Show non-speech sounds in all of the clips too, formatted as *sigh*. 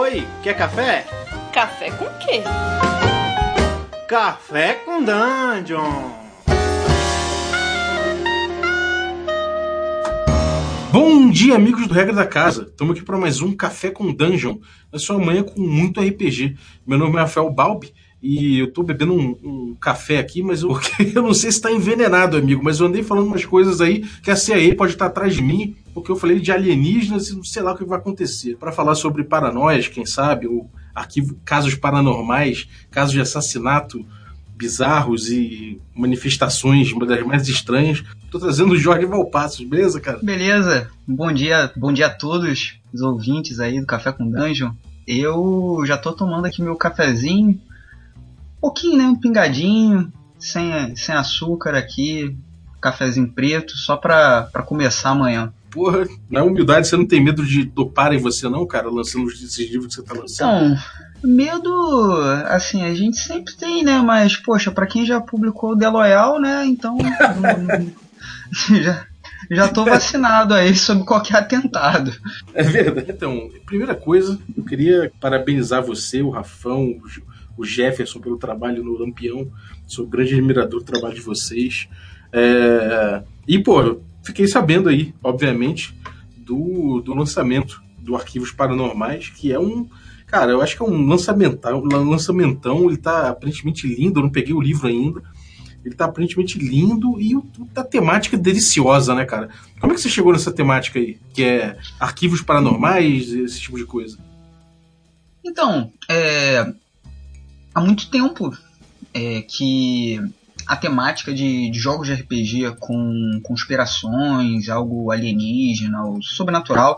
Oi, quer café? Café com quê? Café com Dungeon! Bom dia, amigos do Regra da Casa. Estamos aqui para mais um Café com Dungeon. Na sua manhã com muito RPG. Meu nome é Rafael Balbi e eu tô bebendo um, um café aqui, mas eu, *laughs* eu não sei se está envenenado, amigo. Mas eu andei falando umas coisas aí que a CIA pode estar atrás de mim, porque eu falei de alienígenas e não sei lá o que vai acontecer. Para falar sobre paranoias, quem sabe, ou arquivo, casos paranormais, casos de assassinato bizarros e manifestações uma das mais estranhas. Tô trazendo o Jorge Valpassos, beleza, cara? Beleza. Bom dia, bom dia a todos os ouvintes aí do Café com Dungeon. Eu já tô tomando aqui meu cafezinho, pouquinho, né, um pingadinho, sem, sem açúcar aqui, cafezinho preto, só pra, pra começar amanhã. Porra, na humildade você não tem medo de toparem você não, cara, lançando esses livros que você tá lançando? Então, medo, assim, a gente sempre tem, né, mas, poxa, pra quem já publicou o The Loyal, né, então... *laughs* *laughs* já, já tô vacinado aí sobre qualquer atentado. É verdade. Então, primeira coisa, eu queria parabenizar você, o Rafão, o Jefferson pelo trabalho no Lampião. Sou um grande admirador do trabalho de vocês. É... E, pô, fiquei sabendo aí, obviamente, do, do lançamento do Arquivos Paranormais, que é um. Cara, eu acho que é um lançamentão, um lançamentão, ele tá aparentemente lindo, eu não peguei o livro ainda. Ele tá aparentemente lindo e a temática é deliciosa, né, cara? Como é que você chegou nessa temática aí? Que é arquivos paranormais, esse tipo de coisa? Então, é, há muito tempo é, que a temática de, de, jogos de RPG com conspirações, algo alienígena ou sobrenatural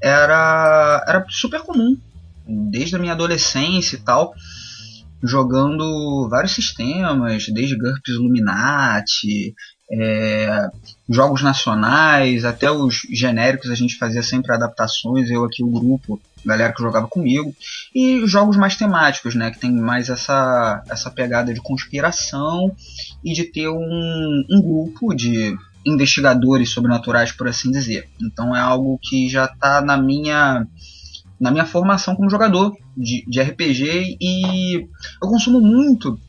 era, era super comum. Desde a minha adolescência e tal, jogando vários sistemas, desde GURPS Illuminati, é, jogos nacionais, até os genéricos a gente fazia sempre adaptações, eu aqui o grupo, galera que jogava comigo, e jogos mais temáticos, né, que tem mais essa, essa pegada de conspiração e de ter um, um grupo de investigadores sobrenaturais, por assim dizer. Então é algo que já está na minha na minha formação como jogador de, de RPG e eu consumo muito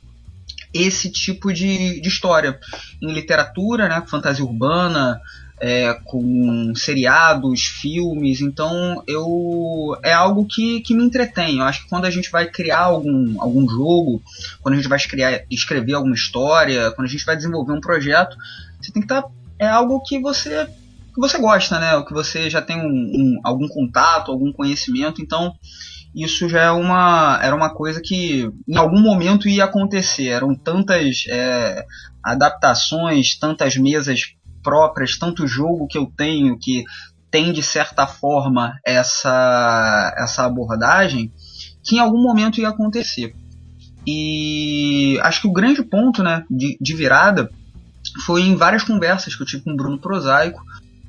esse tipo de, de história em literatura, né, fantasia urbana, é, com seriados, filmes, então eu é algo que, que me entretém. Eu acho que quando a gente vai criar algum, algum jogo, quando a gente vai criar, escrever alguma história, quando a gente vai desenvolver um projeto, você tem que estar. Tá, é algo que você que você gosta, né? O que você já tem um, um, algum contato, algum conhecimento, então isso já é uma, era uma coisa que em algum momento ia acontecer. Eram tantas é, adaptações, tantas mesas próprias, tanto jogo que eu tenho que tem de certa forma essa, essa abordagem, que em algum momento ia acontecer. E acho que o grande ponto né, de, de virada foi em várias conversas que eu tive com o Bruno Prosaico.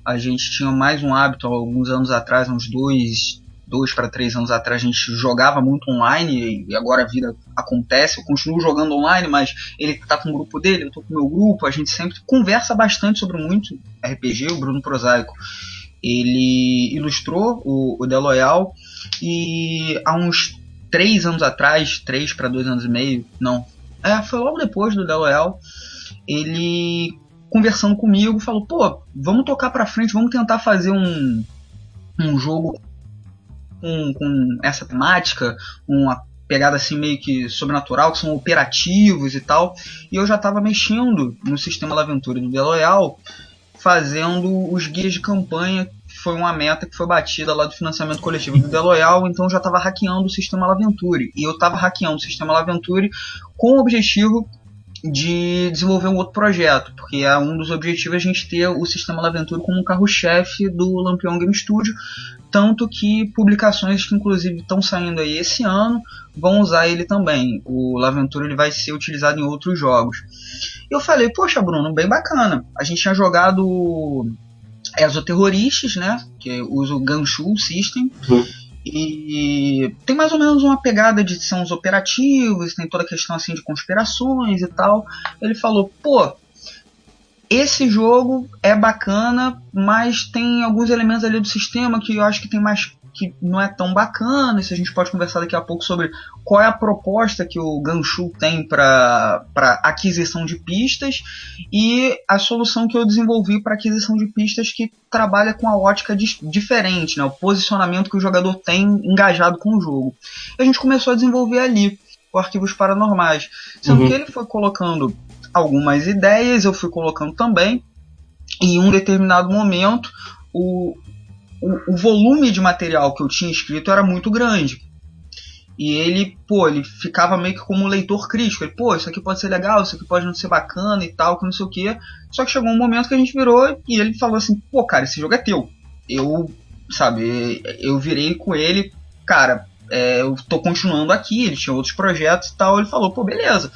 A gente tinha mais um hábito alguns anos atrás, uns dois, dois para três anos atrás a gente jogava muito online e agora a vida acontece. Eu continuo jogando online, mas ele tá com o grupo dele, eu tô com o meu grupo. A gente sempre conversa bastante sobre muito RPG. O Bruno Prosaico ele ilustrou o, o The Loyal e há uns três anos atrás, três para dois anos e meio, não, é, foi logo depois do The Loyal, ele conversando comigo falou: pô, vamos tocar para frente, vamos tentar fazer um, um jogo com, com essa temática, uma pegada assim meio que sobrenatural, que são operativos e tal. E eu já estava mexendo no sistema da aventura do The Loyal, fazendo os guias de campanha, que foi uma meta que foi batida lá do financiamento coletivo do The Loyal, então eu já estava hackeando o sistema Laventure. E eu estava hackeando o sistema Laventure com o objetivo de desenvolver um outro projeto, porque é um dos objetivos a gente ter o sistema Laventure como um carro-chefe do Lampion Game Studio, tanto que publicações que inclusive estão saindo aí esse ano vão usar ele também. O Laventure ele vai ser utilizado em outros jogos. Eu falei, poxa Bruno, bem bacana. A gente tinha jogado Exoterroristas, né, que usa o Ganshu System. Uhum. E tem mais ou menos uma pegada de são os operativos, tem toda a questão assim de conspirações e tal. Ele falou, pô, esse jogo é bacana, mas tem alguns elementos ali do sistema que eu acho que tem mais que não é tão bacana. Isso a gente pode conversar daqui a pouco sobre qual é a proposta que o Ganshu tem para aquisição de pistas e a solução que eu desenvolvi para aquisição de pistas que trabalha com a ótica di diferente, né? o posicionamento que o jogador tem engajado com o jogo. E a gente começou a desenvolver ali o Arquivos Paranormais, sendo uhum. que ele foi colocando algumas ideias, eu fui colocando também. E em um determinado momento, o, o, o, volume de material que eu tinha escrito era muito grande. E ele, pô, ele ficava meio que como um leitor crítico. Ele, pô, isso aqui pode ser legal, isso aqui pode não ser bacana e tal, que não sei o que. Só que chegou um momento que a gente virou e ele falou assim, pô, cara, esse jogo é teu. Eu, sabe, eu virei com ele, cara, é, eu tô continuando aqui, ele tinha outros projetos e tal. Ele falou, pô, beleza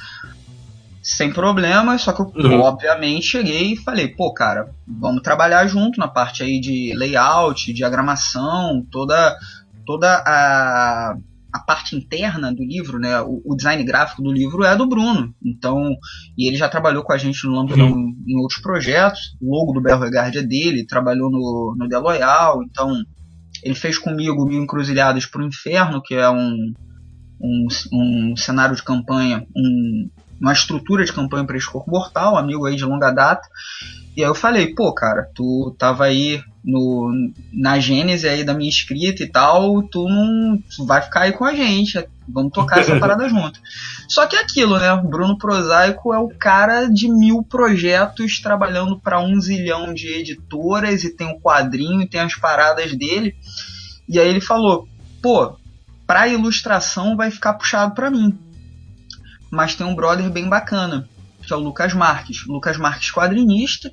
sem problema, só que eu, uhum. obviamente, cheguei e falei, pô, cara, vamos trabalhar junto na parte aí de layout, diagramação, toda, toda a, a parte interna do livro, né, o, o, design gráfico do livro é do Bruno, então, e ele já trabalhou com a gente no Lambdão uhum. em outros projetos, o logo do Belregard é dele, trabalhou no, no The Loyal, então, ele fez comigo Mil Encruzilhadas pro Inferno, que é um, um, um cenário de campanha, um uma estrutura de campanha para esse corpo mortal, amigo aí de longa data. E aí eu falei, pô, cara, tu tava aí no, na gênese aí da minha escrita e tal, tu não tu vai ficar aí com a gente, vamos tocar essa *laughs* parada junto. Só que é aquilo, né? Bruno Prosaico é o cara de mil projetos trabalhando para um zilhão de editoras e tem um quadrinho, tem as paradas dele. E aí ele falou, pô, pra ilustração vai ficar puxado para mim mas tem um brother bem bacana, que é o Lucas Marques. Lucas Marques quadrinista,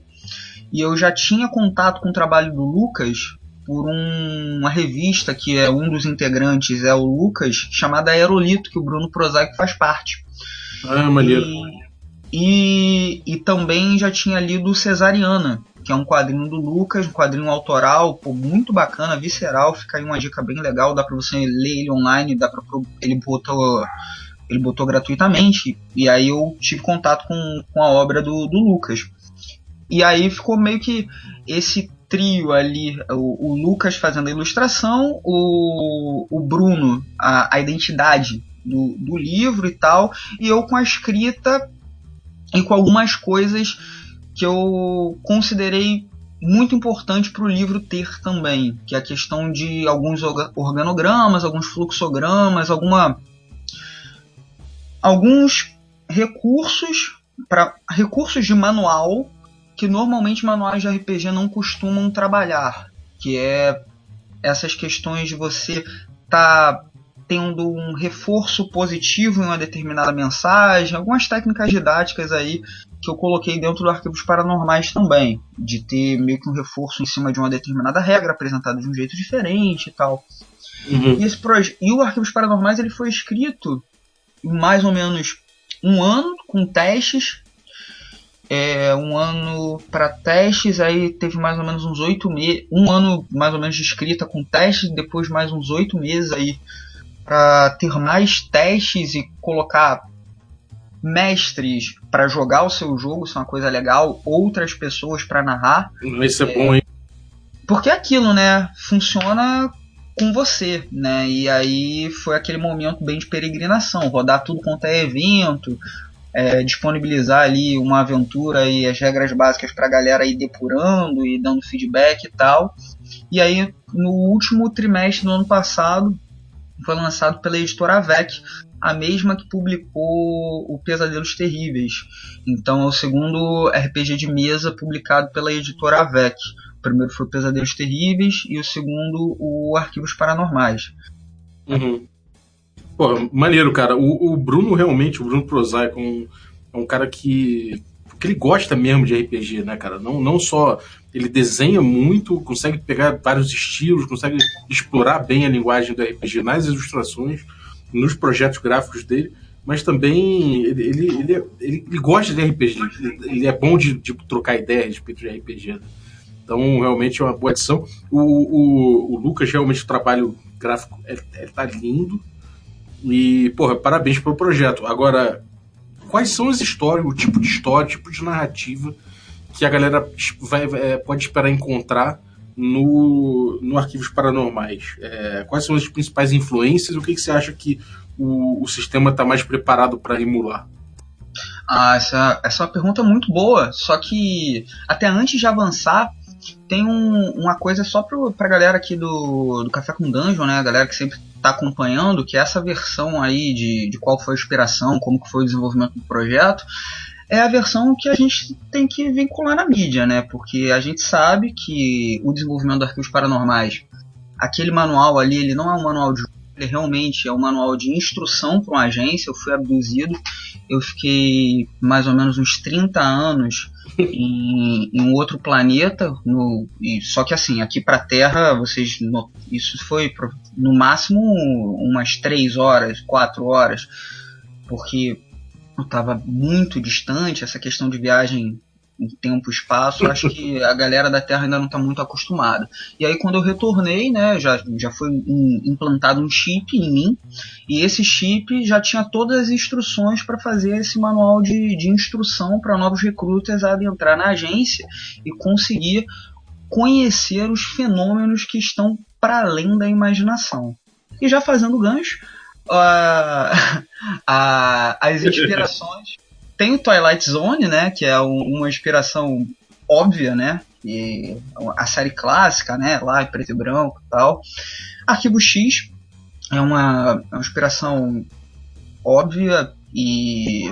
e eu já tinha contato com o trabalho do Lucas por um, uma revista que é um dos integrantes, é o Lucas, chamada Aerolito, que o Bruno Prosaico faz parte. Ah, maneiro. E, e, e também já tinha lido Cesariana, que é um quadrinho do Lucas, um quadrinho autoral, pô, muito bacana, visceral, fica aí uma dica bem legal, dá pra você ler ele online, dá pra ele botou ele botou gratuitamente, e aí eu tive contato com, com a obra do, do Lucas. E aí ficou meio que esse trio ali, o, o Lucas fazendo a ilustração, o, o Bruno, a, a identidade do, do livro e tal, e eu com a escrita e com algumas coisas que eu considerei muito importante para o livro ter também, que é a questão de alguns organogramas, alguns fluxogramas, alguma alguns recursos para recursos de manual que normalmente manuais de RPG não costumam trabalhar, que é essas questões de você tá tendo um reforço positivo em uma determinada mensagem, algumas técnicas didáticas aí que eu coloquei dentro do Arquivos Paranormais também, de ter meio que um reforço em cima de uma determinada regra apresentada de um jeito diferente e tal. Uhum. E, esse e o Arquivos Paranormais ele foi escrito mais ou menos um ano com testes. É, um ano para testes, aí teve mais ou menos uns oito meses, um ano mais ou menos de escrita com testes, depois mais uns oito meses aí para ter mais testes e colocar mestres para jogar o seu jogo, isso é uma coisa legal, outras pessoas para narrar. Isso é, é bom, hein? Porque é aquilo, né? Funciona com você, né? E aí foi aquele momento bem de peregrinação, rodar tudo quanto é evento, é, disponibilizar ali uma aventura e as regras básicas para a galera ir depurando e dando feedback e tal. E aí no último trimestre do ano passado foi lançado pela editora AVEC, a mesma que publicou o Pesadelos Terríveis. Então é o segundo RPG de mesa publicado pela editora AVEC primeiro foi Pesadelos Terríveis e o segundo o Arquivos Paranormais. Uhum. Pô, maneiro, cara. O, o, Bruno realmente, o Bruno Prosaico, é um, é um cara que, que ele gosta mesmo de RPG, né, cara? Não, não só ele desenha muito, consegue pegar vários estilos, consegue explorar bem a linguagem do RPG nas ilustrações, nos projetos gráficos dele, mas também ele, ele, ele, ele, gosta de RPG, ele é bom de, de trocar ideia a respeito de RPG. Né? Então, realmente é uma boa edição. O, o, o Lucas, realmente, o trabalho gráfico é, é, tá lindo. E, porra, parabéns pelo projeto. Agora, quais são as histórias, o tipo de história, o tipo de narrativa que a galera vai, é, pode esperar encontrar no, no Arquivos Paranormais? É, quais são as principais influências? O que, que você acha que o, o sistema está mais preparado para emular? Ah, essa, essa é uma pergunta muito boa. Só que até antes de avançar, tem um, uma coisa só pro, pra galera aqui do, do Café com Dungeon, né? A galera que sempre tá acompanhando, que essa versão aí de, de qual foi a inspiração, como que foi o desenvolvimento do projeto, é a versão que a gente tem que vincular na mídia, né? Porque a gente sabe que o desenvolvimento de arquivos paranormais, aquele manual ali, ele não é um manual de ele realmente é um manual de instrução para uma agência. Eu fui abduzido, eu fiquei mais ou menos uns 30 anos em, em um outro planeta. No, e, só que assim, aqui para a Terra, vocês isso foi no máximo umas 3 horas, 4 horas, porque eu estava muito distante. Essa questão de viagem em tempo espaço, acho que a galera da Terra ainda não está muito acostumada. E aí quando eu retornei, né, já, já foi um, implantado um chip em mim, e esse chip já tinha todas as instruções para fazer esse manual de, de instrução para novos recrutas adentrar na agência e conseguir conhecer os fenômenos que estão para além da imaginação. E já fazendo gancho, *laughs* uh, uh, as inspirações tem o Twilight Zone, né? Que é uma inspiração óbvia, né? E a série clássica, né? Lá em preto e branco e tal. Arquivo X é uma, é uma inspiração óbvia e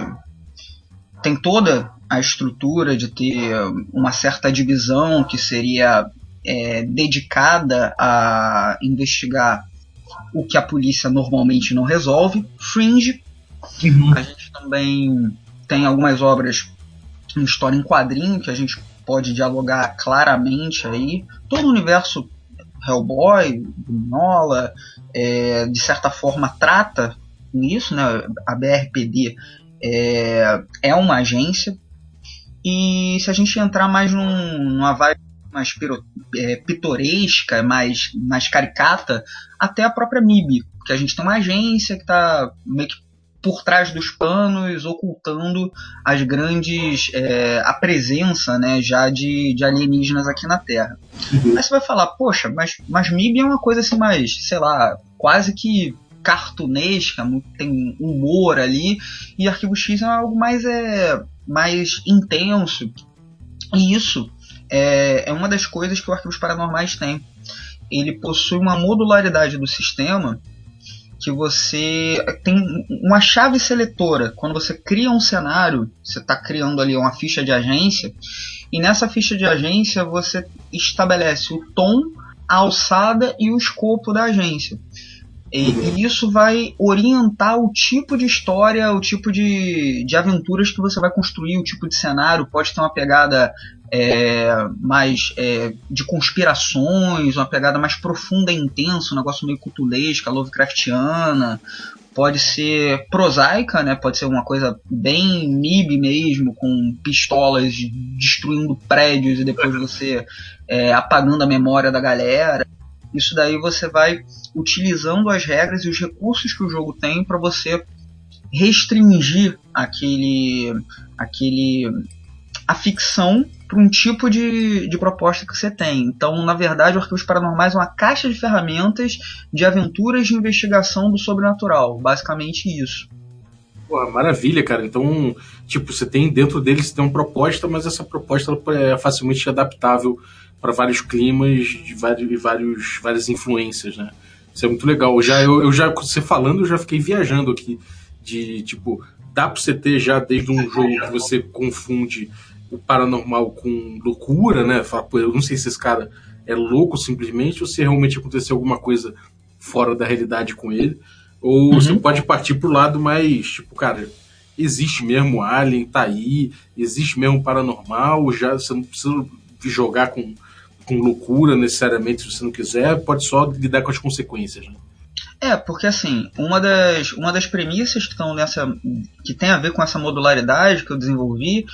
tem toda a estrutura de ter uma certa divisão que seria é, dedicada a investigar o que a polícia normalmente não resolve. Fringe. Uhum. A gente também tem algumas obras em história em quadrinho que a gente pode dialogar claramente aí. Todo o universo Hellboy, Nola, é, de certa forma trata nisso, né? A BRPD é, é uma agência. E se a gente entrar mais num, numa vibe mais piro, é, pitoresca, mais, mais caricata, até a própria MIB, que a gente tem uma agência que está meio que por trás dos panos, ocultando as grandes. É, a presença né, já de, de alienígenas aqui na Terra. Uhum. Aí você vai falar, poxa, mas, mas MIB é uma coisa assim mais, sei lá, quase que cartunesca, tem humor ali, e Arquivo X é algo mais, é, mais intenso. E isso é, é uma das coisas que o Arquivos Paranormais tem. Ele possui uma modularidade do sistema que você tem uma chave seletora. Quando você cria um cenário, você está criando ali uma ficha de agência, e nessa ficha de agência você estabelece o tom, a alçada e o escopo da agência. E, e, isso vai orientar o tipo de história, o tipo de, de aventuras que você vai construir, o tipo de cenário. Pode ter uma pegada é, mais é, de conspirações, uma pegada mais profunda e intensa, um negócio meio cutulesca, Lovecraftiana. Pode ser prosaica, né? Pode ser uma coisa bem MIB mesmo, com pistolas destruindo prédios e depois você é, apagando a memória da galera. Isso daí você vai utilizando as regras e os recursos que o jogo tem para você restringir aquele, aquele a ficção para um tipo de, de proposta que você tem. Então, na verdade, o Arquivos Paranormais é uma caixa de ferramentas de aventuras de investigação do sobrenatural. Basicamente isso. Pô, maravilha, cara. Então, tipo, você tem dentro deles tem uma proposta, mas essa proposta é facilmente adaptável para vários climas de vários, vários, várias influências, né? Isso é muito legal. Eu já, eu, eu já, você falando, eu já fiquei viajando aqui. De tipo, dá pra você ter já desde um jogo que você confunde o paranormal com loucura, né? Fala, pô, eu não sei se esse cara é louco simplesmente ou se realmente aconteceu alguma coisa fora da realidade com ele. Ou uhum. você pode partir pro lado mais, tipo, cara, existe mesmo Alien, tá aí, existe mesmo paranormal, já você não precisa jogar com com loucura necessariamente, se você não quiser, pode só lidar com as consequências. Né? É, porque assim, uma das, uma das premissas que estão nessa. que tem a ver com essa modularidade que eu desenvolvi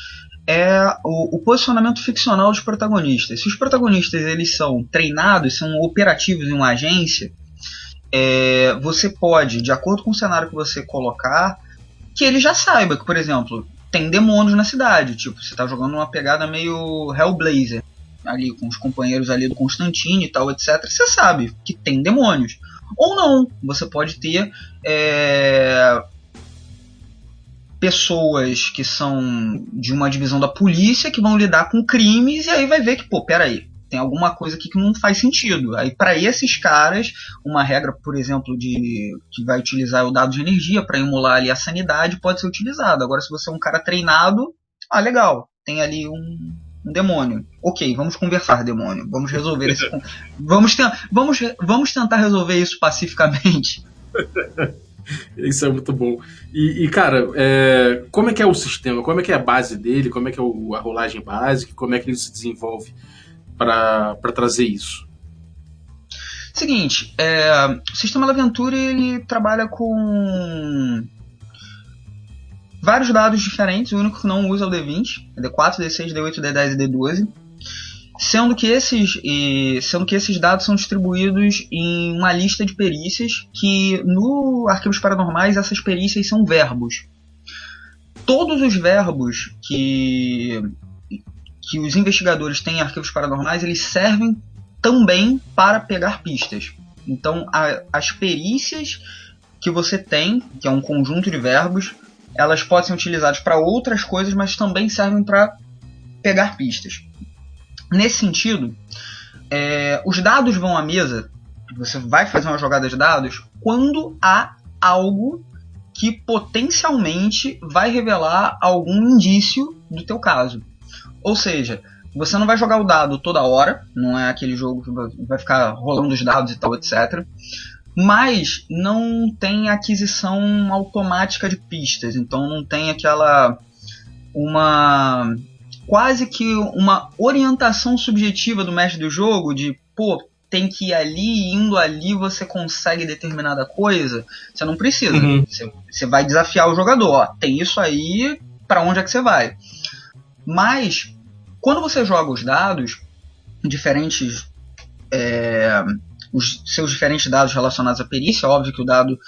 é o, o, posicionamento ficcional dos protagonistas. Se os protagonistas eles são treinados, são operativos em uma agência, é, você pode, de acordo com o cenário que você colocar, que ele já saiba que, por exemplo, tem demônios na cidade. Tipo, você está jogando uma pegada meio Hellblazer ali com os companheiros ali do Constantine e tal, etc., você sabe que tem demônios. Ou não, você pode ter é, pessoas que são de uma divisão da polícia que vão lidar com crimes e aí vai ver que, pô, peraí, tem alguma coisa aqui que não faz sentido. Aí para esses caras, uma regra, por exemplo, de que vai utilizar o dado de energia para emular ali a sanidade pode ser utilizado. Agora se você é um cara treinado, ah, legal, tem ali um, um demônio. Ok, vamos conversar, demônio. Vamos resolver esse. *laughs* vamos, vamos, vamos tentar resolver isso pacificamente. *laughs* *laughs* Isso é muito bom. E, e cara, é... como é que é o sistema? Como é que é a base dele? Como é que é o, a rolagem básica? Como é que ele se desenvolve para trazer isso? Seguinte, é... o sistema da aventura ele trabalha com vários dados diferentes, o único que não usa é o D20, é D4, D6, D8, D10 e D12. Sendo que, esses, sendo que esses dados são distribuídos em uma lista de perícias que no Arquivos Paranormais essas perícias são verbos. Todos os verbos que, que os investigadores têm em arquivos paranormais, eles servem também para pegar pistas. Então, a, as perícias que você tem, que é um conjunto de verbos, elas podem ser utilizadas para outras coisas, mas também servem para pegar pistas. Nesse sentido, é, os dados vão à mesa, você vai fazer uma jogada de dados quando há algo que potencialmente vai revelar algum indício do teu caso. Ou seja, você não vai jogar o dado toda hora, não é aquele jogo que vai ficar rolando os dados e tal, etc mas não tem aquisição automática de pistas, então não tem aquela uma quase que uma orientação subjetiva do mestre do jogo de pô tem que ir ali indo ali você consegue determinada coisa você não precisa uhum. você, você, vai desafiar o jogador ó, tem isso aí para onde é que você vai mas quando você joga os dados diferentes é, os seus diferentes dados relacionados à perícia. Óbvio que o dado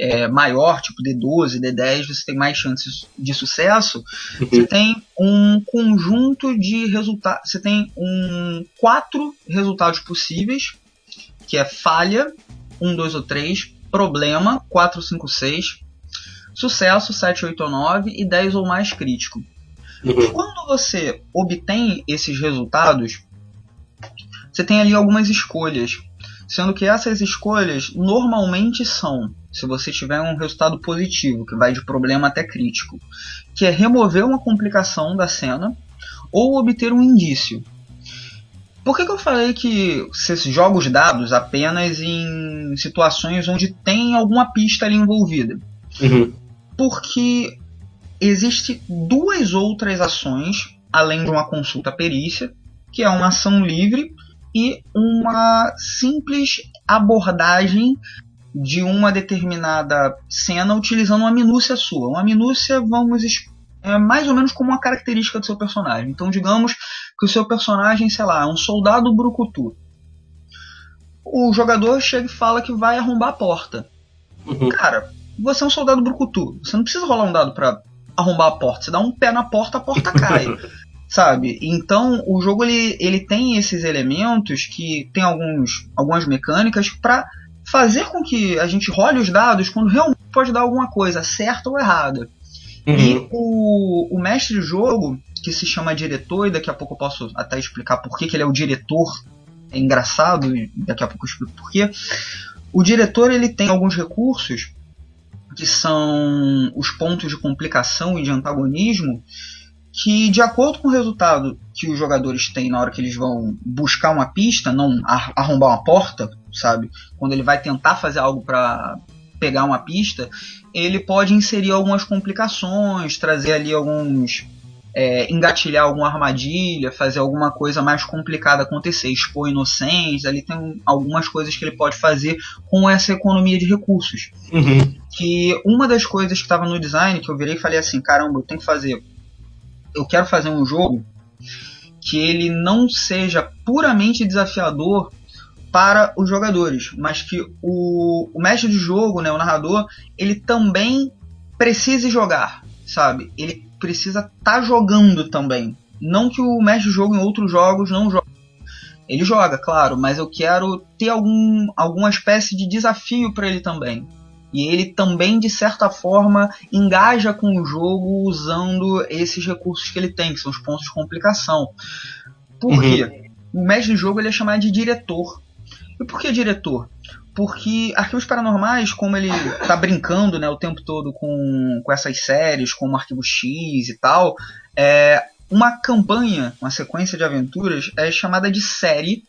é maior, tipo D12, D10, você tem mais chances de sucesso. Uhum. Você tem um conjunto de resultados. Você tem um quatro resultados possíveis, que é falha, 1, 2 ou 3, problema, 4, 5, 6, sucesso, 7, 8 ou 9 e 10 ou mais crítico. Uhum. Quando você obtém esses resultados, você tem ali algumas escolhas sendo que essas escolhas normalmente são, se você tiver um resultado positivo, que vai de problema até crítico, que é remover uma complicação da cena ou obter um indício. Por que, que eu falei que você joga os dados apenas em situações onde tem alguma pista ali envolvida? Uhum. Porque existe duas outras ações além de uma consulta perícia, que é uma ação livre e uma simples abordagem de uma determinada cena utilizando uma minúcia sua. Uma minúcia, vamos é mais ou menos como uma característica do seu personagem. Então, digamos que o seu personagem, sei lá, é um soldado brucutu. O jogador chega e fala que vai arrombar a porta. Uhum. Cara, você é um soldado brucutu. Você não precisa rolar um dado para arrombar a porta. Você dá um pé na porta, a porta cai. *laughs* sabe? Então o jogo ele, ele tem esses elementos que tem alguns, algumas mecânicas para fazer com que a gente role os dados quando realmente pode dar alguma coisa, certa ou errada. Uhum. E o, o mestre de jogo, que se chama diretor, e daqui a pouco eu posso até explicar por que, que ele é o diretor, é engraçado, e daqui a pouco eu explico por quê. O diretor ele tem alguns recursos que são os pontos de complicação e de antagonismo que, de acordo com o resultado que os jogadores têm na hora que eles vão buscar uma pista, não arrombar uma porta, sabe? Quando ele vai tentar fazer algo para pegar uma pista, ele pode inserir algumas complicações, trazer ali alguns. É, engatilhar alguma armadilha, fazer alguma coisa mais complicada acontecer, expor inocentes, ali tem algumas coisas que ele pode fazer com essa economia de recursos. Uhum. Que uma das coisas que estava no design, que eu virei e falei assim, caramba, eu tenho que fazer eu quero fazer um jogo que ele não seja puramente desafiador para os jogadores, mas que o, o mestre de jogo, né, o narrador, ele também precise jogar, sabe? Ele precisa estar tá jogando também. Não que o mestre de jogo em outros jogos não jogue. Ele joga, claro, mas eu quero ter algum, alguma espécie de desafio para ele também. E ele também, de certa forma, engaja com o jogo usando esses recursos que ele tem, que são os pontos de complicação. Por uhum. quê? O mestre de jogo ele é chamado de diretor. E por que diretor? Porque Arquivos Paranormais, como ele tá brincando né, o tempo todo com, com essas séries, como Arquivo X e tal, é, uma campanha, uma sequência de aventuras é chamada de série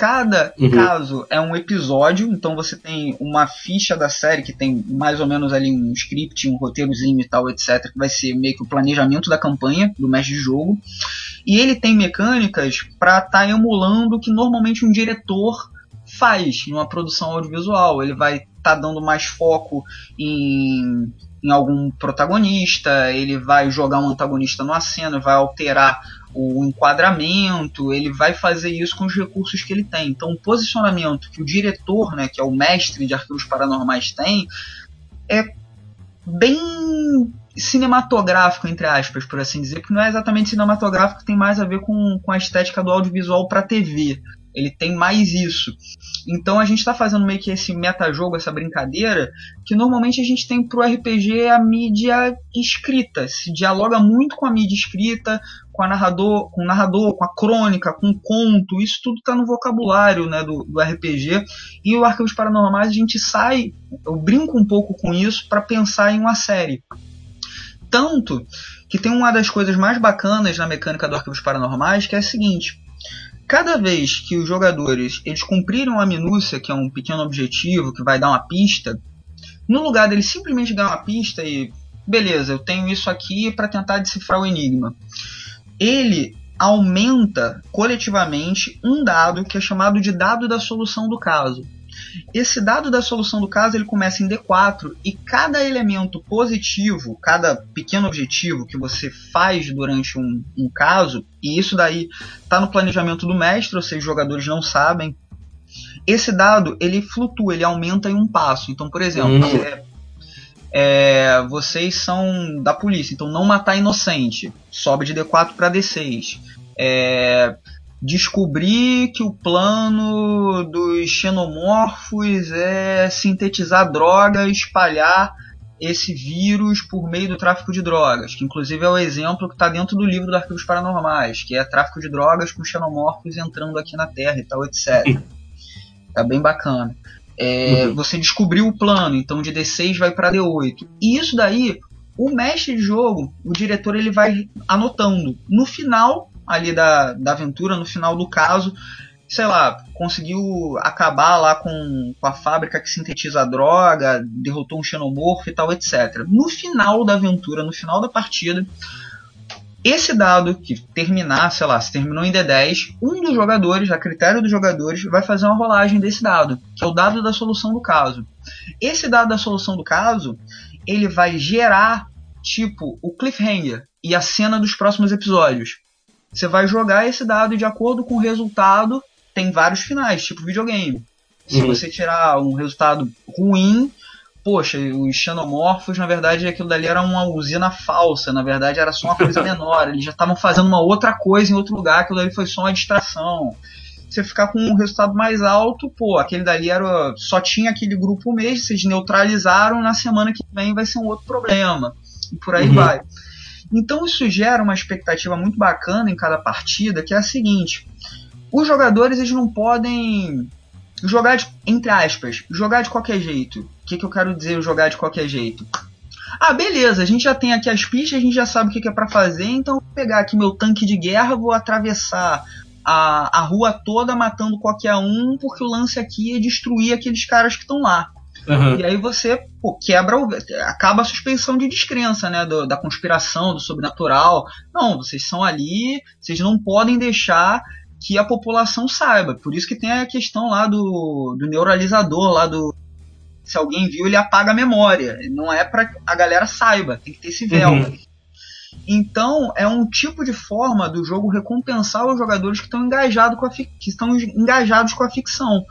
Cada uhum. caso é um episódio, então você tem uma ficha da série que tem mais ou menos ali um script, um roteirozinho e tal, etc, que vai ser meio que o planejamento da campanha do mestre de jogo. E ele tem mecânicas para estar tá emulando o que normalmente um diretor faz numa produção audiovisual. Ele vai estar tá dando mais foco em em algum protagonista, ele vai jogar um antagonista numa cena, vai alterar o enquadramento, ele vai fazer isso com os recursos que ele tem. Então, o posicionamento que o diretor, né, que é o mestre de arquivos paranormais, tem é bem cinematográfico, entre aspas, por assim dizer, porque não é exatamente cinematográfico, tem mais a ver com, com a estética do audiovisual para TV. Ele tem mais isso. Então a gente está fazendo meio que esse metajogo, essa brincadeira, que normalmente a gente tem pro RPG a mídia escrita. Se dialoga muito com a mídia escrita, com, a narrador, com o narrador, com a crônica, com o conto. Isso tudo está no vocabulário né, do, do RPG. E o Arquivos Paranormais a gente sai, eu brinco um pouco com isso para pensar em uma série. Tanto que tem uma das coisas mais bacanas na mecânica do Arquivos Paranormais, que é a seguinte cada vez que os jogadores eles cumprirem uma minúcia, que é um pequeno objetivo que vai dar uma pista, no lugar deles simplesmente dar uma pista e beleza, eu tenho isso aqui para tentar decifrar o enigma, ele aumenta coletivamente um dado que é chamado de dado da solução do caso. Esse dado da solução do caso ele começa em D4 e cada elemento positivo, cada pequeno objetivo que você faz durante um, um caso, e isso daí está no planejamento do mestre, ou seja, os jogadores não sabem. Esse dado ele flutua, ele aumenta em um passo. Então, por exemplo, uhum. é, é, vocês são da polícia, então não matar inocente, sobe de D4 para D6. É, descobrir que o plano dos xenomorfos é sintetizar droga e espalhar esse vírus por meio do tráfico de drogas, que inclusive é o exemplo que está dentro do livro do Arquivos Paranormais, que é tráfico de drogas com xenomorfos entrando aqui na Terra e tal, etc. *laughs* tá bem bacana. É, uhum. Você descobriu o plano, então de D6 vai para D8. E isso daí, o mestre de jogo, o diretor, ele vai anotando. No final, ali da, da aventura, no final do caso, sei lá, conseguiu acabar lá com, com a fábrica que sintetiza a droga, derrotou um xenomorfo e tal, etc. No final da aventura, no final da partida, esse dado que terminar, sei lá, se terminou em D10, um dos jogadores, a critério dos jogadores, vai fazer uma rolagem desse dado, que é o dado da solução do caso. Esse dado da solução do caso, ele vai gerar, tipo, o cliffhanger e a cena dos próximos episódios. Você vai jogar esse dado e de acordo com o resultado, tem vários finais, tipo videogame. Se uhum. você tirar um resultado ruim, poxa, os xenomorfos, na verdade, aquilo dali era uma usina falsa, na verdade era só uma coisa *laughs* menor, eles já estavam fazendo uma outra coisa em outro lugar, aquilo dali foi só uma distração. Você ficar com um resultado mais alto, pô, aquele dali era só tinha aquele grupo mesmo, vocês neutralizaram, na semana que vem vai ser um outro problema. E por aí uhum. vai. Então isso gera uma expectativa muito bacana em cada partida, que é a seguinte: os jogadores eles não podem jogar de, entre aspas, jogar de qualquer jeito. O que, que eu quero dizer jogar de qualquer jeito? Ah, beleza, a gente já tem aqui as pistas, a gente já sabe o que, que é para fazer, então vou pegar aqui meu tanque de guerra, vou atravessar a, a rua toda matando qualquer um, porque o lance aqui é destruir aqueles caras que estão lá. Uhum. E aí você pô, quebra, o, acaba a suspensão de descrença, né? Do, da conspiração, do sobrenatural. Não, vocês são ali, vocês não podem deixar que a população saiba. Por isso que tem a questão lá do, do neuralizador, lá do. Se alguém viu, ele apaga a memória. Não é para a galera saiba, tem que ter esse véu. Uhum. Então, é um tipo de forma do jogo recompensar os jogadores que estão engajados com a, que estão engajados com a ficção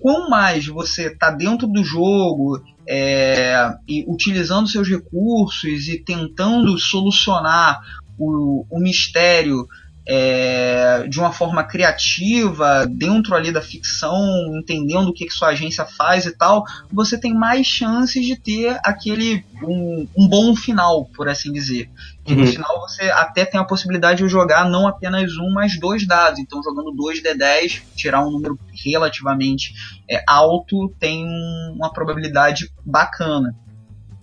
quanto mais você está dentro do jogo é, e utilizando seus recursos e tentando solucionar o, o mistério é, de uma forma criativa, dentro ali da ficção, entendendo o que, que sua agência faz e tal, você tem mais chances de ter aquele um, um bom final, por assim dizer. Que uhum. no final você até tem a possibilidade de jogar não apenas um, mas dois dados. Então jogando dois D10, tirar um número relativamente é, alto, tem uma probabilidade bacana.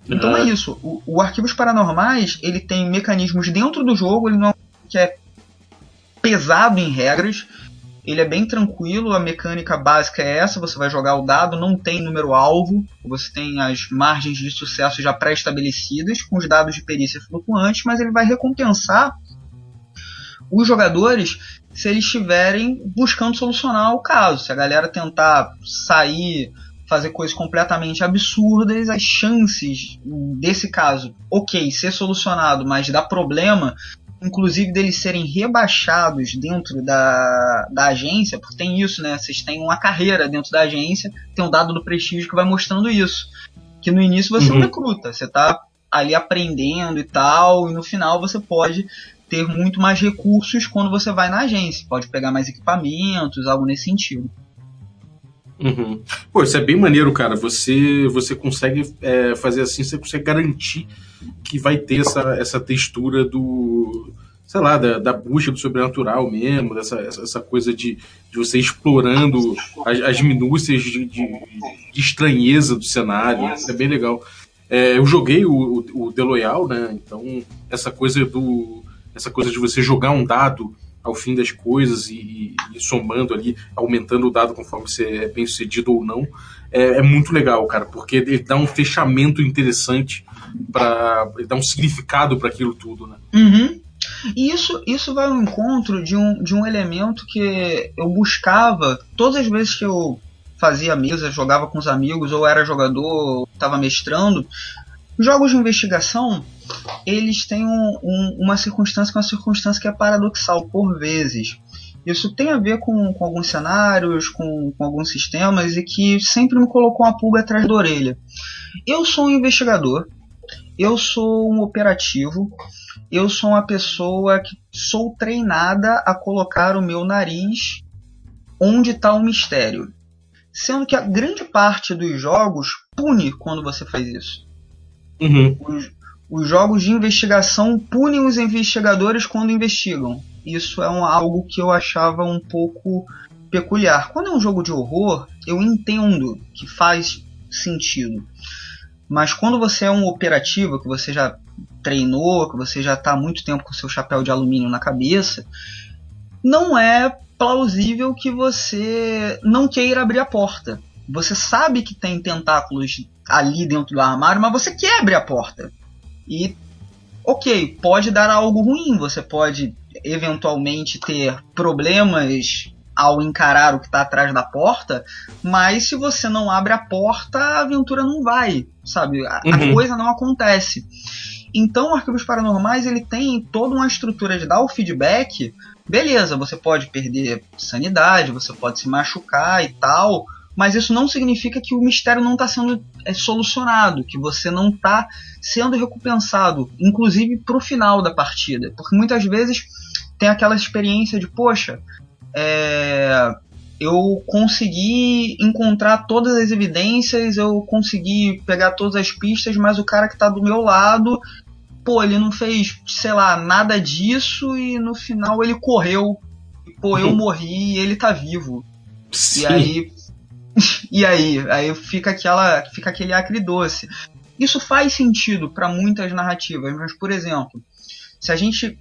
Então uhum. é isso. O, o Arquivos Paranormais, ele tem mecanismos dentro do jogo, ele não é que é pesado em regras. Ele é bem tranquilo, a mecânica básica é essa, você vai jogar o dado, não tem número alvo, você tem as margens de sucesso já pré-estabelecidas, com os dados de perícia flutuantes, mas ele vai recompensar os jogadores se eles estiverem buscando solucionar o caso. Se a galera tentar sair, fazer coisas completamente absurdas, as chances desse caso, ok, ser solucionado, mas dar problema, inclusive deles serem rebaixados dentro da, da agência, porque tem isso, né? Vocês têm uma carreira dentro da agência, tem um dado do prestígio que vai mostrando isso. Que no início você uhum. não recruta, você tá ali aprendendo e tal, e no final você pode ter muito mais recursos quando você vai na agência. Pode pegar mais equipamentos, algo nesse sentido. Uhum. Pô, isso é bem maneiro, cara. Você você consegue é, fazer assim, você consegue garantir que vai ter essa, essa textura do. sei lá, da, da busca do sobrenatural mesmo, dessa essa coisa de, de você explorando as, as minúcias de, de, de, estranheza do cenário. Isso é bem legal. É, eu joguei o, o, The Loyal, né? Então, essa coisa do. essa coisa de você jogar um dado ao fim das coisas e, e, somando ali, aumentando o dado conforme você é bem sucedido ou não, é, é muito legal, cara, porque ele dá um fechamento interessante para ele dá um significado para aquilo tudo, né? Uhum. E isso, isso vai ao encontro de um, de um elemento que eu buscava todas as vezes que eu fazia mesa, jogava com os amigos, ou era jogador, estava mestrando. Jogos de investigação, eles têm um, um, uma circunstância que é uma circunstância que é paradoxal por vezes. Isso tem a ver com, com alguns cenários, com, com, alguns sistemas e que sempre me colocou uma pulga atrás da orelha. Eu sou um investigador, eu sou um operativo, eu sou uma pessoa que sou treinada a colocar o meu nariz onde está o mistério. Sendo que a grande parte dos jogos pune quando você faz isso. Uhum. Os, os jogos de investigação punem os investigadores quando investigam. Isso é um, algo que eu achava um pouco peculiar. Quando é um jogo de horror, eu entendo que faz sentido. Mas quando você é um operativo, que você já treinou, que você já está há muito tempo com seu chapéu de alumínio na cabeça, não é plausível que você não queira abrir a porta. Você sabe que tem tentáculos ali dentro do armário, mas você quer abrir a porta. E, ok, pode dar algo ruim, você pode eventualmente ter problemas ao encarar o que está atrás da porta, mas se você não abre a porta, a aventura não vai, sabe? A, uhum. a coisa não acontece. Então, Arquivos Paranormais ele tem toda uma estrutura de dar o feedback. Beleza, você pode perder sanidade, você pode se machucar e tal, mas isso não significa que o mistério não está sendo é, solucionado, que você não está sendo recompensado, inclusive para o final da partida. Porque muitas vezes tem aquela experiência de, poxa, é, eu consegui encontrar todas as evidências, eu consegui pegar todas as pistas, mas o cara que está do meu lado, pô, ele não fez, sei lá, nada disso e no final ele correu. Pô, eu uhum. morri e ele tá vivo. Sim. E aí *laughs* e aí, aí fica aquela, fica aquele acre doce. Isso faz sentido para muitas narrativas, mas por exemplo, se a gente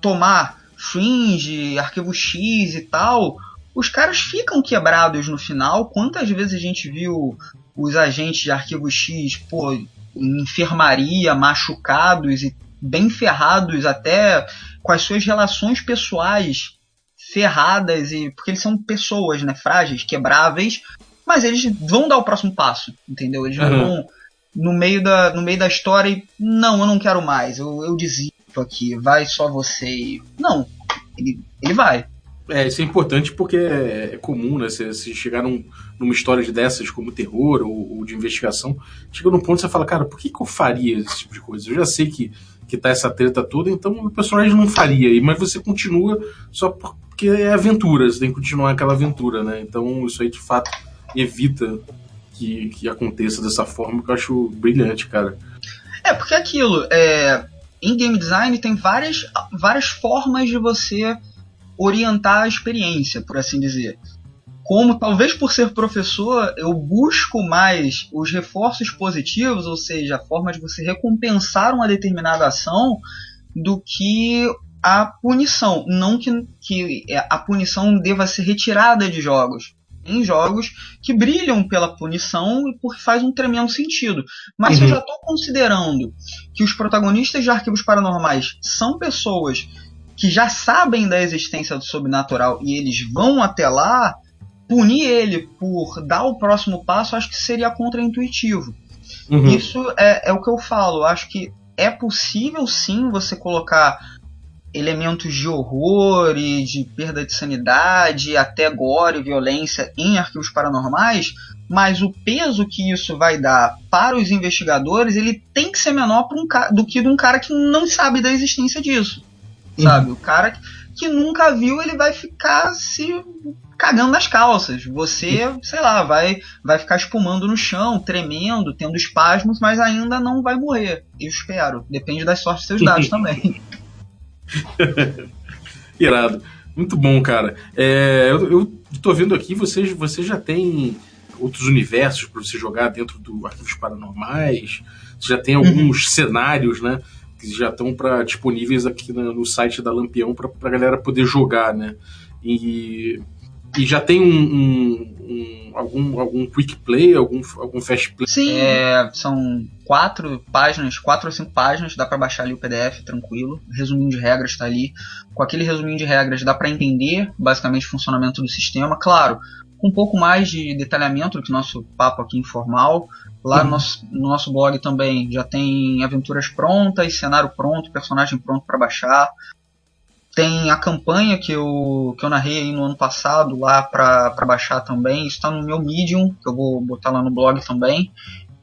tomar Fringe, Arquivo X e tal, os caras ficam quebrados no final. Quantas vezes a gente viu os agentes de Arquivo X, pô, em enfermaria, machucados e bem ferrados até com as suas relações pessoais ferradas e porque eles são pessoas, né, frágeis, quebráveis, mas eles vão dar o próximo passo, entendeu? Eles uhum. vão no meio da no meio da história e não, eu não quero mais, eu, eu desisto aqui, vai só você. Não, ele, ele vai. É, isso é importante porque é, é comum, né? Se, se chegar num, numa história de dessas, como terror ou, ou, de investigação, chega num ponto que você fala, cara, por que, que eu faria esse tipo de coisa? Eu já sei que, que tá essa treta toda, então o personagem não faria, mas você continua só porque é aventura, você tem que continuar aquela aventura, né? Então isso aí de fato evita que, que aconteça dessa forma, que eu acho brilhante, cara. É, porque aquilo, é, em game design tem várias, várias formas de você orientar a experiência, por assim dizer. Como talvez por ser professor, eu busco mais os reforços positivos, ou seja, a forma de você recompensar uma determinada ação, do que a punição. Não que, que a punição deva ser retirada de jogos. Em jogos que brilham pela punição e porque faz um tremendo sentido. Mas uhum. se eu já estou considerando que os protagonistas de arquivos paranormais são pessoas que já sabem da existência do sobrenatural e eles vão até lá, punir ele por dar o próximo passo, acho que seria contraintuitivo. Uhum. Isso é, é o que eu falo. Acho que é possível sim você colocar elementos de horror e de perda de sanidade, até gore e violência em arquivos paranormais, mas o peso que isso vai dar para os investigadores ele tem que ser menor um, do que de um cara que não sabe da existência disso sabe? O cara que nunca viu, ele vai ficar se cagando nas calças. Você, sei lá, vai, vai ficar espumando no chão, tremendo, tendo espasmos, mas ainda não vai morrer. Eu espero. Depende das sortes dos seus *laughs* dados também. *laughs* Irado. Muito bom, cara. É, eu, eu tô vendo aqui, você, você já tem outros universos para você jogar dentro do Arquivos Paranormais. Você já tem alguns uhum. cenários, né? que já estão para disponíveis aqui no site da Lampião para a galera poder jogar, né? E, e já tem um, um, um, algum, algum quick play, algum, algum fast play? Sim, é, são quatro páginas, quatro ou cinco páginas, dá para baixar ali o PDF tranquilo. Resuminho de regras está ali. Com aquele resuminho de regras dá para entender basicamente o funcionamento do sistema. Claro, com um pouco mais de detalhamento do que nosso papo aqui informal. Lá uhum. no, nosso, no nosso blog também já tem aventuras prontas, cenário pronto, personagem pronto para baixar. Tem a campanha que eu, que eu narrei no ano passado lá para baixar também. Está no meu Medium, que eu vou botar lá no blog também.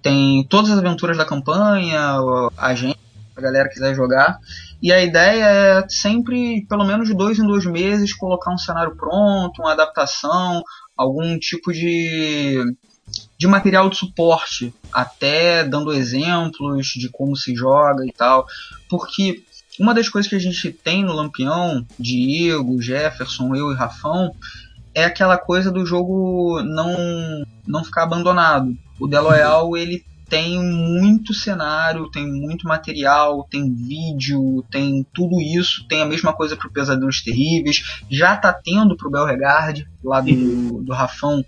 Tem todas as aventuras da campanha, a gente, a galera quiser jogar. E a ideia é sempre, pelo menos de dois em dois meses, colocar um cenário pronto, uma adaptação, algum tipo de, de material de suporte, até dando exemplos de como se joga e tal, porque uma das coisas que a gente tem no Lampião, Diego, Jefferson, eu e Rafão, é aquela coisa do jogo não não ficar abandonado. O The Loyal, ele tem muito cenário, tem muito material, tem vídeo, tem tudo isso. Tem a mesma coisa para o Pesadelos Terríveis. Já tá tendo para o Belregard, lá do, do Rafão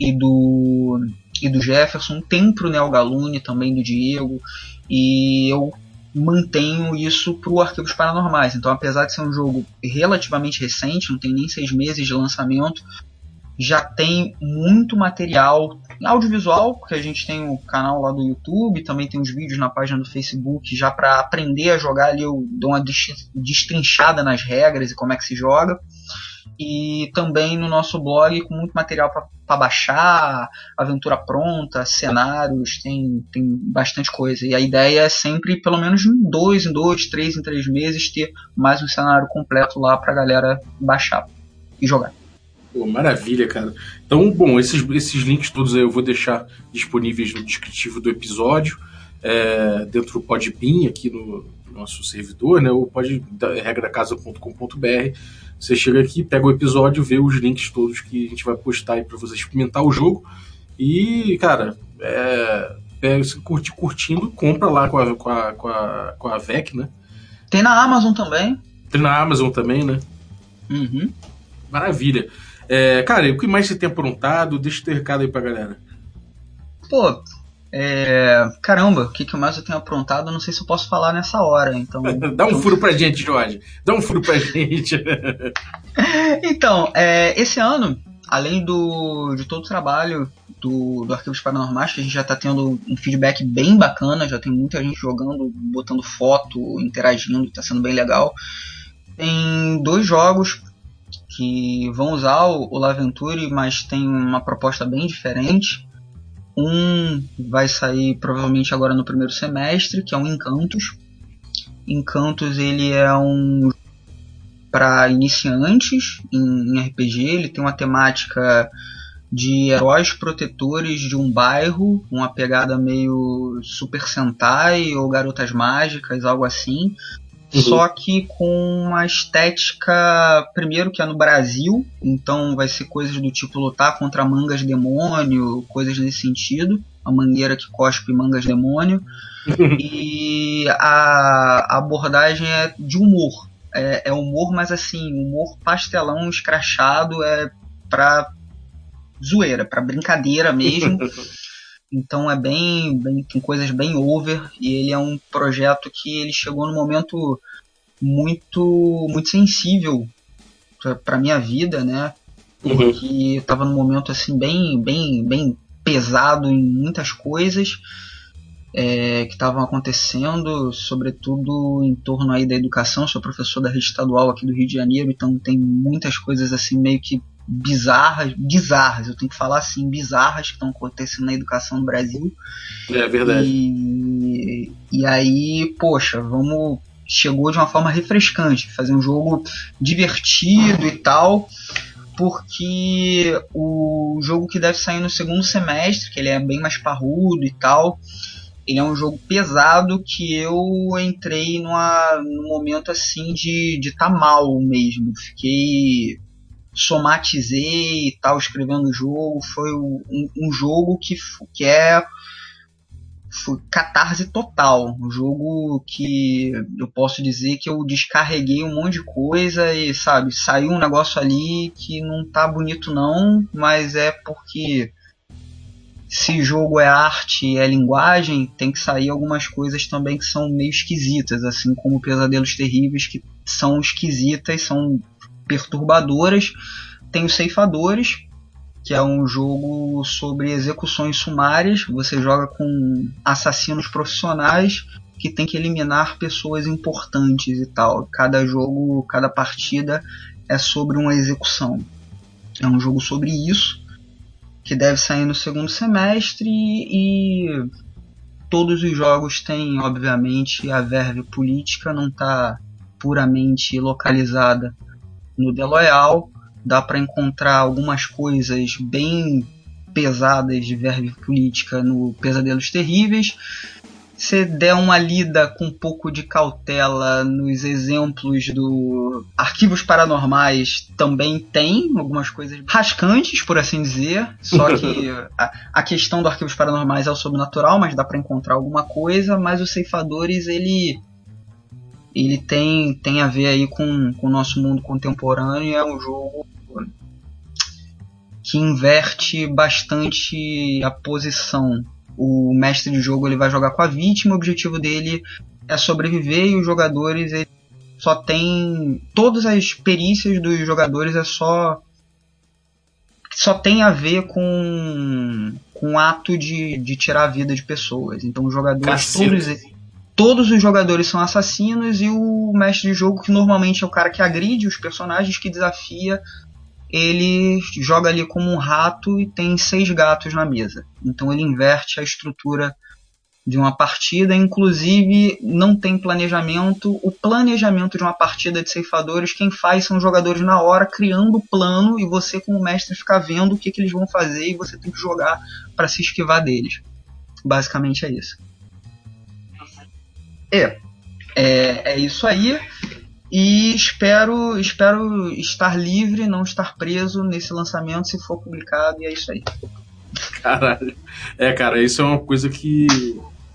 e do, e do Jefferson. Tem para o Neo Galune também, do Diego. E eu mantenho isso para o Arquivos Paranormais. Então, apesar de ser um jogo relativamente recente, não tem nem seis meses de lançamento, já tem muito material audiovisual, porque a gente tem o canal lá do YouTube, também tem os vídeos na página do Facebook, já para aprender a jogar ali eu dou uma destrinchada nas regras e como é que se joga. E também no nosso blog com muito material para baixar, aventura pronta, cenários, tem, tem bastante coisa. E a ideia é sempre, pelo menos em dois, em dois, três, em três meses, ter mais um cenário completo lá para a galera baixar e jogar. Pô, maravilha, cara. Então, bom, esses, esses links todos eu vou deixar disponíveis no descritivo do episódio, é, dentro do Podbean, aqui no nosso servidor, né? Ou pode regracasa.com.br. Você chega aqui, pega o episódio, vê os links todos que a gente vai postar aí para você experimentar o jogo. E, cara, é, é, curti, curtindo, compra lá com a, com, a, com, a, com a VEC, né? Tem na Amazon também. Tem na Amazon também, né? Uhum. Maravilha. É, cara, o que mais você tem aprontado? Deixa o teu recado aí pra galera. Pô, é, caramba, o que, que mais eu tenho aprontado? Eu não sei se eu posso falar nessa hora, então. *laughs* Dá um furo pra gente, Jorge. Dá um furo pra gente. *laughs* então, é, esse ano, além do, de todo o trabalho do, do Arquivos Paranormais, que a gente já está tendo um feedback bem bacana, já tem muita gente jogando, botando foto, interagindo, está sendo bem legal. Tem dois jogos que vão usar o, o Laventure, mas tem uma proposta bem diferente. Um vai sair provavelmente agora no primeiro semestre, que é o Encantos. Encantos ele é um para iniciantes em RPG, ele tem uma temática de heróis protetores de um bairro, uma pegada meio Super Sentai ou Garotas Mágicas, algo assim. Uhum. Só que com uma estética, primeiro que é no Brasil, então vai ser coisas do tipo lutar contra mangas demônio, coisas nesse sentido. A mangueira que cospe mangas demônio. *laughs* e a, a abordagem é de humor. É, é humor, mas assim, humor pastelão, escrachado, é pra zoeira, para brincadeira mesmo. *laughs* então é bem, bem, tem coisas bem over e ele é um projeto que ele chegou no momento muito muito sensível para minha vida, né? Porque uhum. eu tava num momento assim bem bem bem pesado em muitas coisas é, que estavam acontecendo, sobretudo em torno aí da educação. Sou professor da rede estadual aqui do Rio de Janeiro, então tem muitas coisas assim meio que bizarras, bizarras, eu tenho que falar assim, bizarras que estão acontecendo na educação no Brasil. É verdade. E, e aí, poxa, vamos. Chegou de uma forma refrescante, fazer um jogo divertido e tal, porque o jogo que deve sair no segundo semestre, que ele é bem mais parrudo e tal, ele é um jogo pesado que eu entrei numa, num momento assim de estar tá mal mesmo. Fiquei somatizei e tal, escrevendo o jogo. Foi um, um jogo que, que é foi catarse total. Um jogo que eu posso dizer que eu descarreguei um monte de coisa e, sabe, saiu um negócio ali que não tá bonito não, mas é porque se jogo é arte é linguagem, tem que sair algumas coisas também que são meio esquisitas, assim como Pesadelos Terríveis, que são esquisitas, são perturbadoras. Tem os Ceifadores, que é um jogo sobre execuções sumárias. Você joga com assassinos profissionais que tem que eliminar pessoas importantes e tal. Cada jogo, cada partida é sobre uma execução. É um jogo sobre isso que deve sair no segundo semestre e todos os jogos têm, obviamente, a verve política, não está puramente localizada no The Loyal dá para encontrar algumas coisas bem pesadas de verve política no Pesadelos Terríveis. Se der uma lida com um pouco de cautela nos exemplos do Arquivos Paranormais, também tem algumas coisas rascantes, por assim dizer. Só que *laughs* a, a questão do Arquivos Paranormais é o sobrenatural, mas dá para encontrar alguma coisa. Mas os Ceifadores, ele ele tem, tem a ver aí com, com o nosso mundo contemporâneo. É um jogo que inverte bastante a posição. O mestre de jogo ele vai jogar com a vítima, o objetivo dele é sobreviver e os jogadores ele só tem todas as perícias dos jogadores é só só tem a ver com com o ato de, de tirar a vida de pessoas. Então os jogadores todos todos os jogadores são assassinos e o mestre de jogo, que normalmente é o cara que agride os personagens, que desafia, ele joga ali como um rato e tem seis gatos na mesa. Então ele inverte a estrutura de uma partida, inclusive não tem planejamento. O planejamento de uma partida de ceifadores, quem faz são os jogadores na hora, criando o plano e você, como mestre, ficar vendo o que, que eles vão fazer e você tem que jogar para se esquivar deles. Basicamente é isso. É, é, é isso aí. E espero, espero estar livre, não estar preso nesse lançamento se for publicado, e é isso aí. Caralho. É, cara, isso é uma coisa que,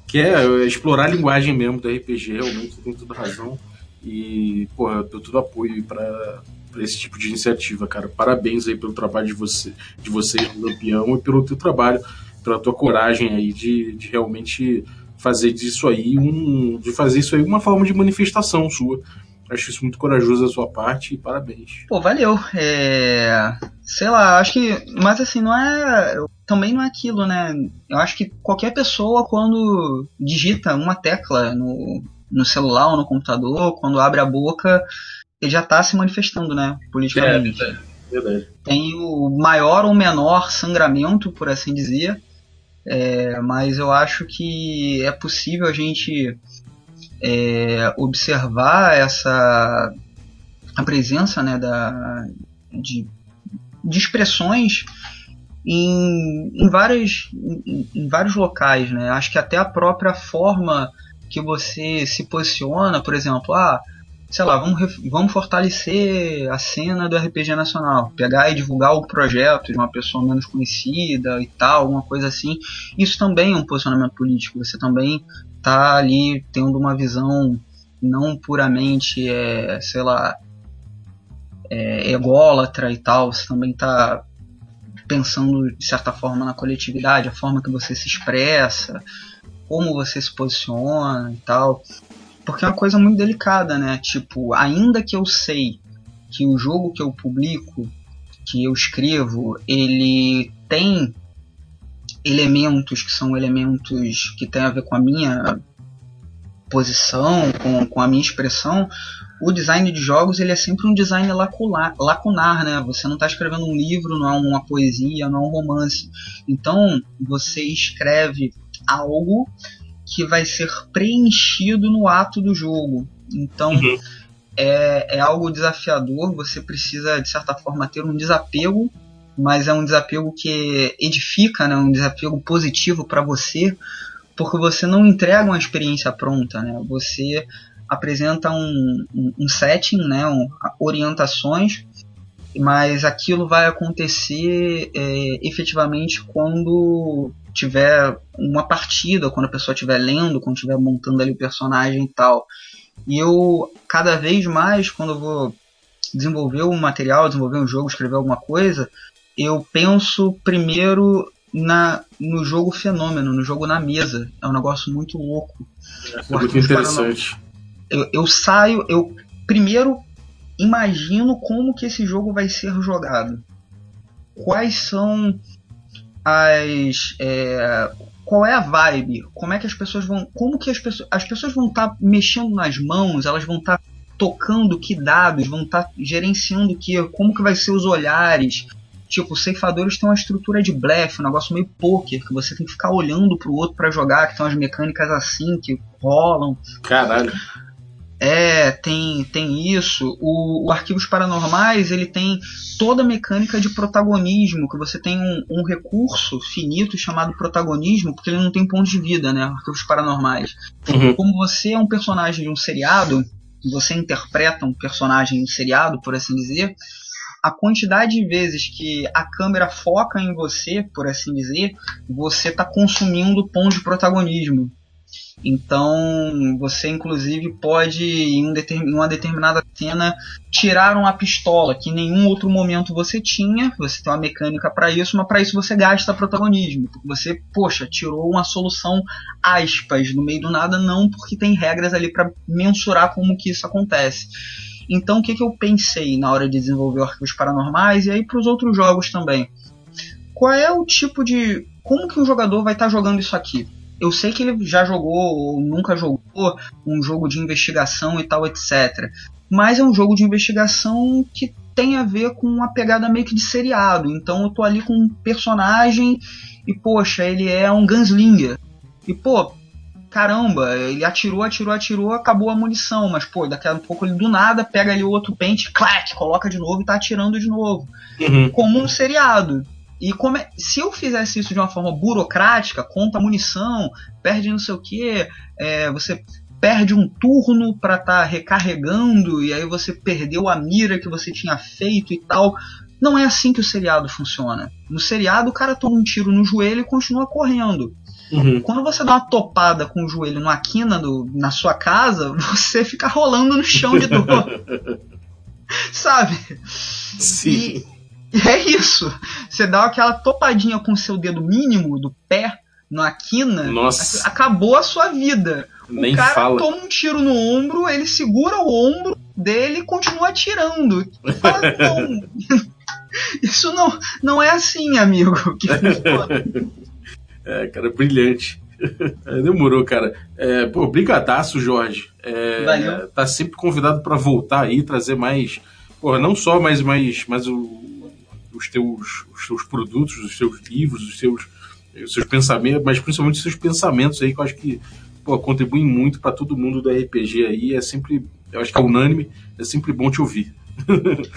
que é explorar a linguagem mesmo do RPG, realmente, tem toda razão. E, porra, eu dou todo apoio para esse tipo de iniciativa, cara. Parabéns aí pelo trabalho de, você, de vocês Lampião e pelo teu trabalho, pela tua coragem aí de, de realmente fazer disso aí um de fazer isso aí uma forma de manifestação sua. Acho isso muito corajoso da sua parte e parabéns. Pô, valeu. É... Sei lá, acho que. Mas assim, não é. Também não é aquilo, né? Eu acho que qualquer pessoa, quando digita uma tecla no, no celular ou no computador, quando abre a boca, ele já está se manifestando, né, politicamente. É, verdade. Tem o maior ou menor sangramento, por assim dizer, é, mas eu acho que é possível a gente é, observar essa a presença né, da, de, de expressões em, em, várias, em, em, vários locais. Né? Acho que até a própria forma que você se posiciona, por exemplo, ah, sei lá, vamos, vamos fortalecer a cena do RPG nacional, pegar e divulgar o projeto de uma pessoa menos conhecida e tal, alguma coisa assim. Isso também é um posicionamento político. Você também está ali tendo uma visão não puramente, é, sei lá, é, ególatra e tal. Você também está pensando de certa forma na coletividade, a forma que você se expressa, como você se posiciona e tal. Porque é uma coisa muito delicada, né? Tipo, ainda que eu sei que o jogo que eu publico, que eu escrevo, ele tem elementos que são elementos que têm a ver com a minha posição, com, com a minha expressão, o design de jogos ele é sempre um design lacular, lacunar, né? Você não está escrevendo um livro, não é uma poesia, não é um romance. Então você escreve algo que vai ser preenchido no ato do jogo. Então uhum. é, é algo desafiador, você precisa de certa forma ter um desapego, mas é um desapego que edifica, né? um desapego positivo para você, porque você não entrega uma experiência pronta, né? Você apresenta um, um, um setting, né? Um, orientações, mas aquilo vai acontecer é, efetivamente quando tiver uma partida, quando a pessoa estiver lendo, quando estiver montando ali o personagem e tal. E eu, cada vez mais, quando eu vou desenvolver um material, desenvolver um jogo, escrever alguma coisa, eu penso primeiro na, no jogo fenômeno, no jogo na mesa. É um negócio muito louco. É muito interessante. Eu, eu saio, eu primeiro imagino como que esse jogo vai ser jogado. Quais são as é, qual é a vibe, como é que as pessoas vão, como que as pessoas, as pessoas vão estar tá mexendo nas mãos, elas vão estar tá tocando que dados, vão estar tá gerenciando que, como que vai ser os olhares. Tipo, os ceifadores têm uma estrutura de blefe, um negócio meio poker, que você tem que ficar olhando pro outro para jogar, que tem umas mecânicas assim que rolam. Caralho. É, tem, tem isso. O, o, Arquivos Paranormais ele tem toda a mecânica de protagonismo, que você tem um, um, recurso finito chamado protagonismo, porque ele não tem ponto de vida, né? Arquivos Paranormais. Uhum. Como você é um personagem de um seriado, você interpreta um personagem de um seriado, por assim dizer, a quantidade de vezes que a câmera foca em você, por assim dizer, você está consumindo ponto de protagonismo. Então você inclusive pode em, uma determinada cena tirar uma pistola que em nenhum outro momento você tinha. Você tem uma mecânica para isso, mas para isso você gasta protagonismo. Porque você, poxa, tirou uma solução aspas no meio do nada, não porque tem regras ali para mensurar como que isso acontece. Então o que, que eu pensei na hora de desenvolver arquivos paranormais e aí para os outros jogos também? Qual é o tipo de como que um jogador vai estar tá jogando isso aqui? Eu sei que ele já jogou ou nunca jogou um jogo de investigação e tal, etc. Mas é um jogo de investigação que tem a ver com uma pegada meio que de seriado. Então eu tô ali com um personagem e, poxa, ele é um gunslinger. E, pô, caramba, ele atirou, atirou, atirou, acabou a munição. Mas, pô, daqui a pouco ele do nada pega ali outro pente, clac, coloca de novo e tá atirando de novo. Uhum. Como um seriado. E como é, se eu fizesse isso de uma forma burocrática, conta munição, perde não sei o que, é, você perde um turno para estar tá recarregando e aí você perdeu a mira que você tinha feito e tal. Não é assim que o seriado funciona. No seriado, o cara toma um tiro no joelho e continua correndo. Uhum. Quando você dá uma topada com o joelho numa quina do, na sua casa, *laughs* você fica rolando no chão de dor. *laughs* Sabe? Sim. E, é isso. Você dá aquela topadinha com o seu dedo mínimo do pé na quina, Nossa. acabou a sua vida. Nem o cara fala. toma um tiro no ombro, ele segura o ombro dele e continua atirando. Fala, *laughs* não. Isso não, não é assim, amigo. *laughs* é, cara, brilhante. É, demorou, cara. É, pô, brigadaço, Jorge. É, Valeu. Tá sempre convidado para voltar aí, trazer mais. Porra, não só mais, mais, mais o, os, teus, os teus produtos, os seus livros, os seus, os seus pensamentos, mas principalmente os seus pensamentos aí, que eu acho que pô, contribuem muito para todo mundo do RPG aí. É sempre, eu acho que é unânime, é sempre bom te ouvir. *laughs*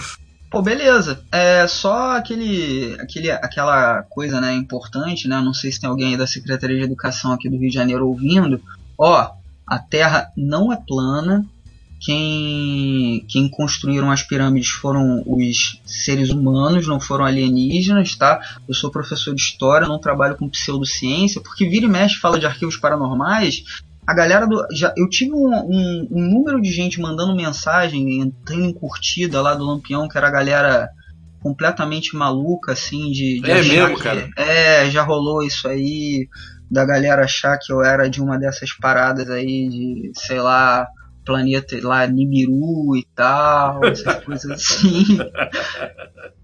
Pô, beleza. É só aquele, aquele, aquela coisa, né, importante, né? Não sei se tem alguém aí da Secretaria de Educação aqui do Rio de Janeiro ouvindo. Ó, a Terra não é plana. Quem, quem construíram as pirâmides foram os seres humanos, não foram alienígenas, tá? Eu sou professor de história, não trabalho com pseudociência, porque vira e mexe fala de arquivos paranormais a galera do. Já, eu tive um, um, um, número de gente mandando mensagem, entrando em curtida lá do Lampião, que era a galera completamente maluca, assim, de. de é mesmo, que, cara? É, já rolou isso aí, da galera achar que eu era de uma dessas paradas aí, de, sei lá, planeta lá, Nibiru e tal, essas *laughs* coisas assim.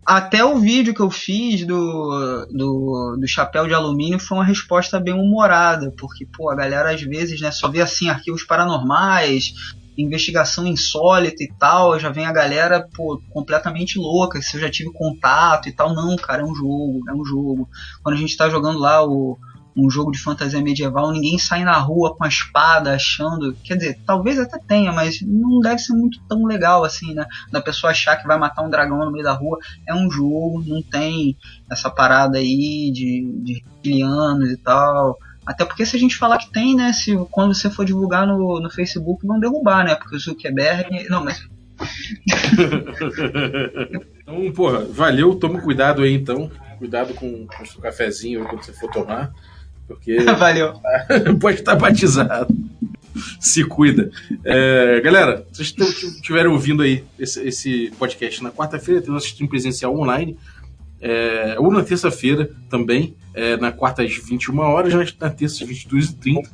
Até o vídeo que eu fiz do, do, do chapéu de alumínio foi uma resposta bem humorada, porque, pô, a galera às vezes, né, só vê assim arquivos paranormais, investigação insólita e tal, já vem a galera, pô, completamente louca, se eu já tive contato e tal. Não, cara, é um jogo, é um jogo. Quando a gente tá jogando lá o um jogo de fantasia medieval, ninguém sai na rua com a espada achando. Quer dizer, talvez até tenha, mas não deve ser muito tão legal assim, né? Da pessoa achar que vai matar um dragão no meio da rua. É um jogo, não tem essa parada aí de, de reptilianos e tal. Até porque se a gente falar que tem, né? Se quando você for divulgar no, no Facebook vão derrubar, né? Porque o Zuckerberg. Não, mas. *laughs* então, porra, valeu, toma cuidado aí então. Cuidado com, com o seu cafezinho quando você for tomar. Porque. *laughs* Valeu. *laughs* pode estar batizado. Se cuida. É, galera, vocês estiverem ouvindo aí esse, esse podcast na quarta-feira, tem nosso stream presencial online. É, ou na terça-feira também, é, na quarta às 21 horas, na terça às 22h30.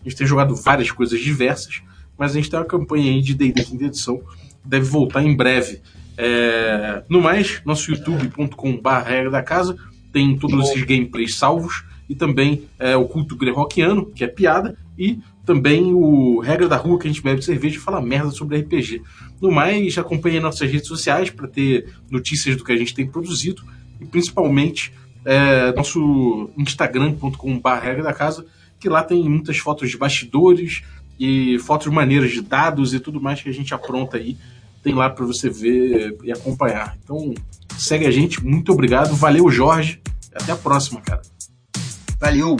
A gente tem jogado várias coisas diversas, mas a gente tem uma campanha aí de D&D quinta edição, deve voltar em breve. É, no mais, nosso youtube.com.br regra da casa tem todos esses gameplays salvos e também é, o culto greyhawkiano, que é piada, e também o Regra da Rua, que a gente bebe cerveja e fala merda sobre RPG. No mais, acompanhe nossas redes sociais para ter notícias do que a gente tem produzido e principalmente é, nosso instagram.com.br regra da casa, que lá tem muitas fotos de bastidores e fotos maneiras de dados e tudo mais que a gente apronta aí. Tem lá para você ver e acompanhar. Então, segue a gente. Muito obrigado. Valeu, Jorge. Até a próxima, cara. Valeu!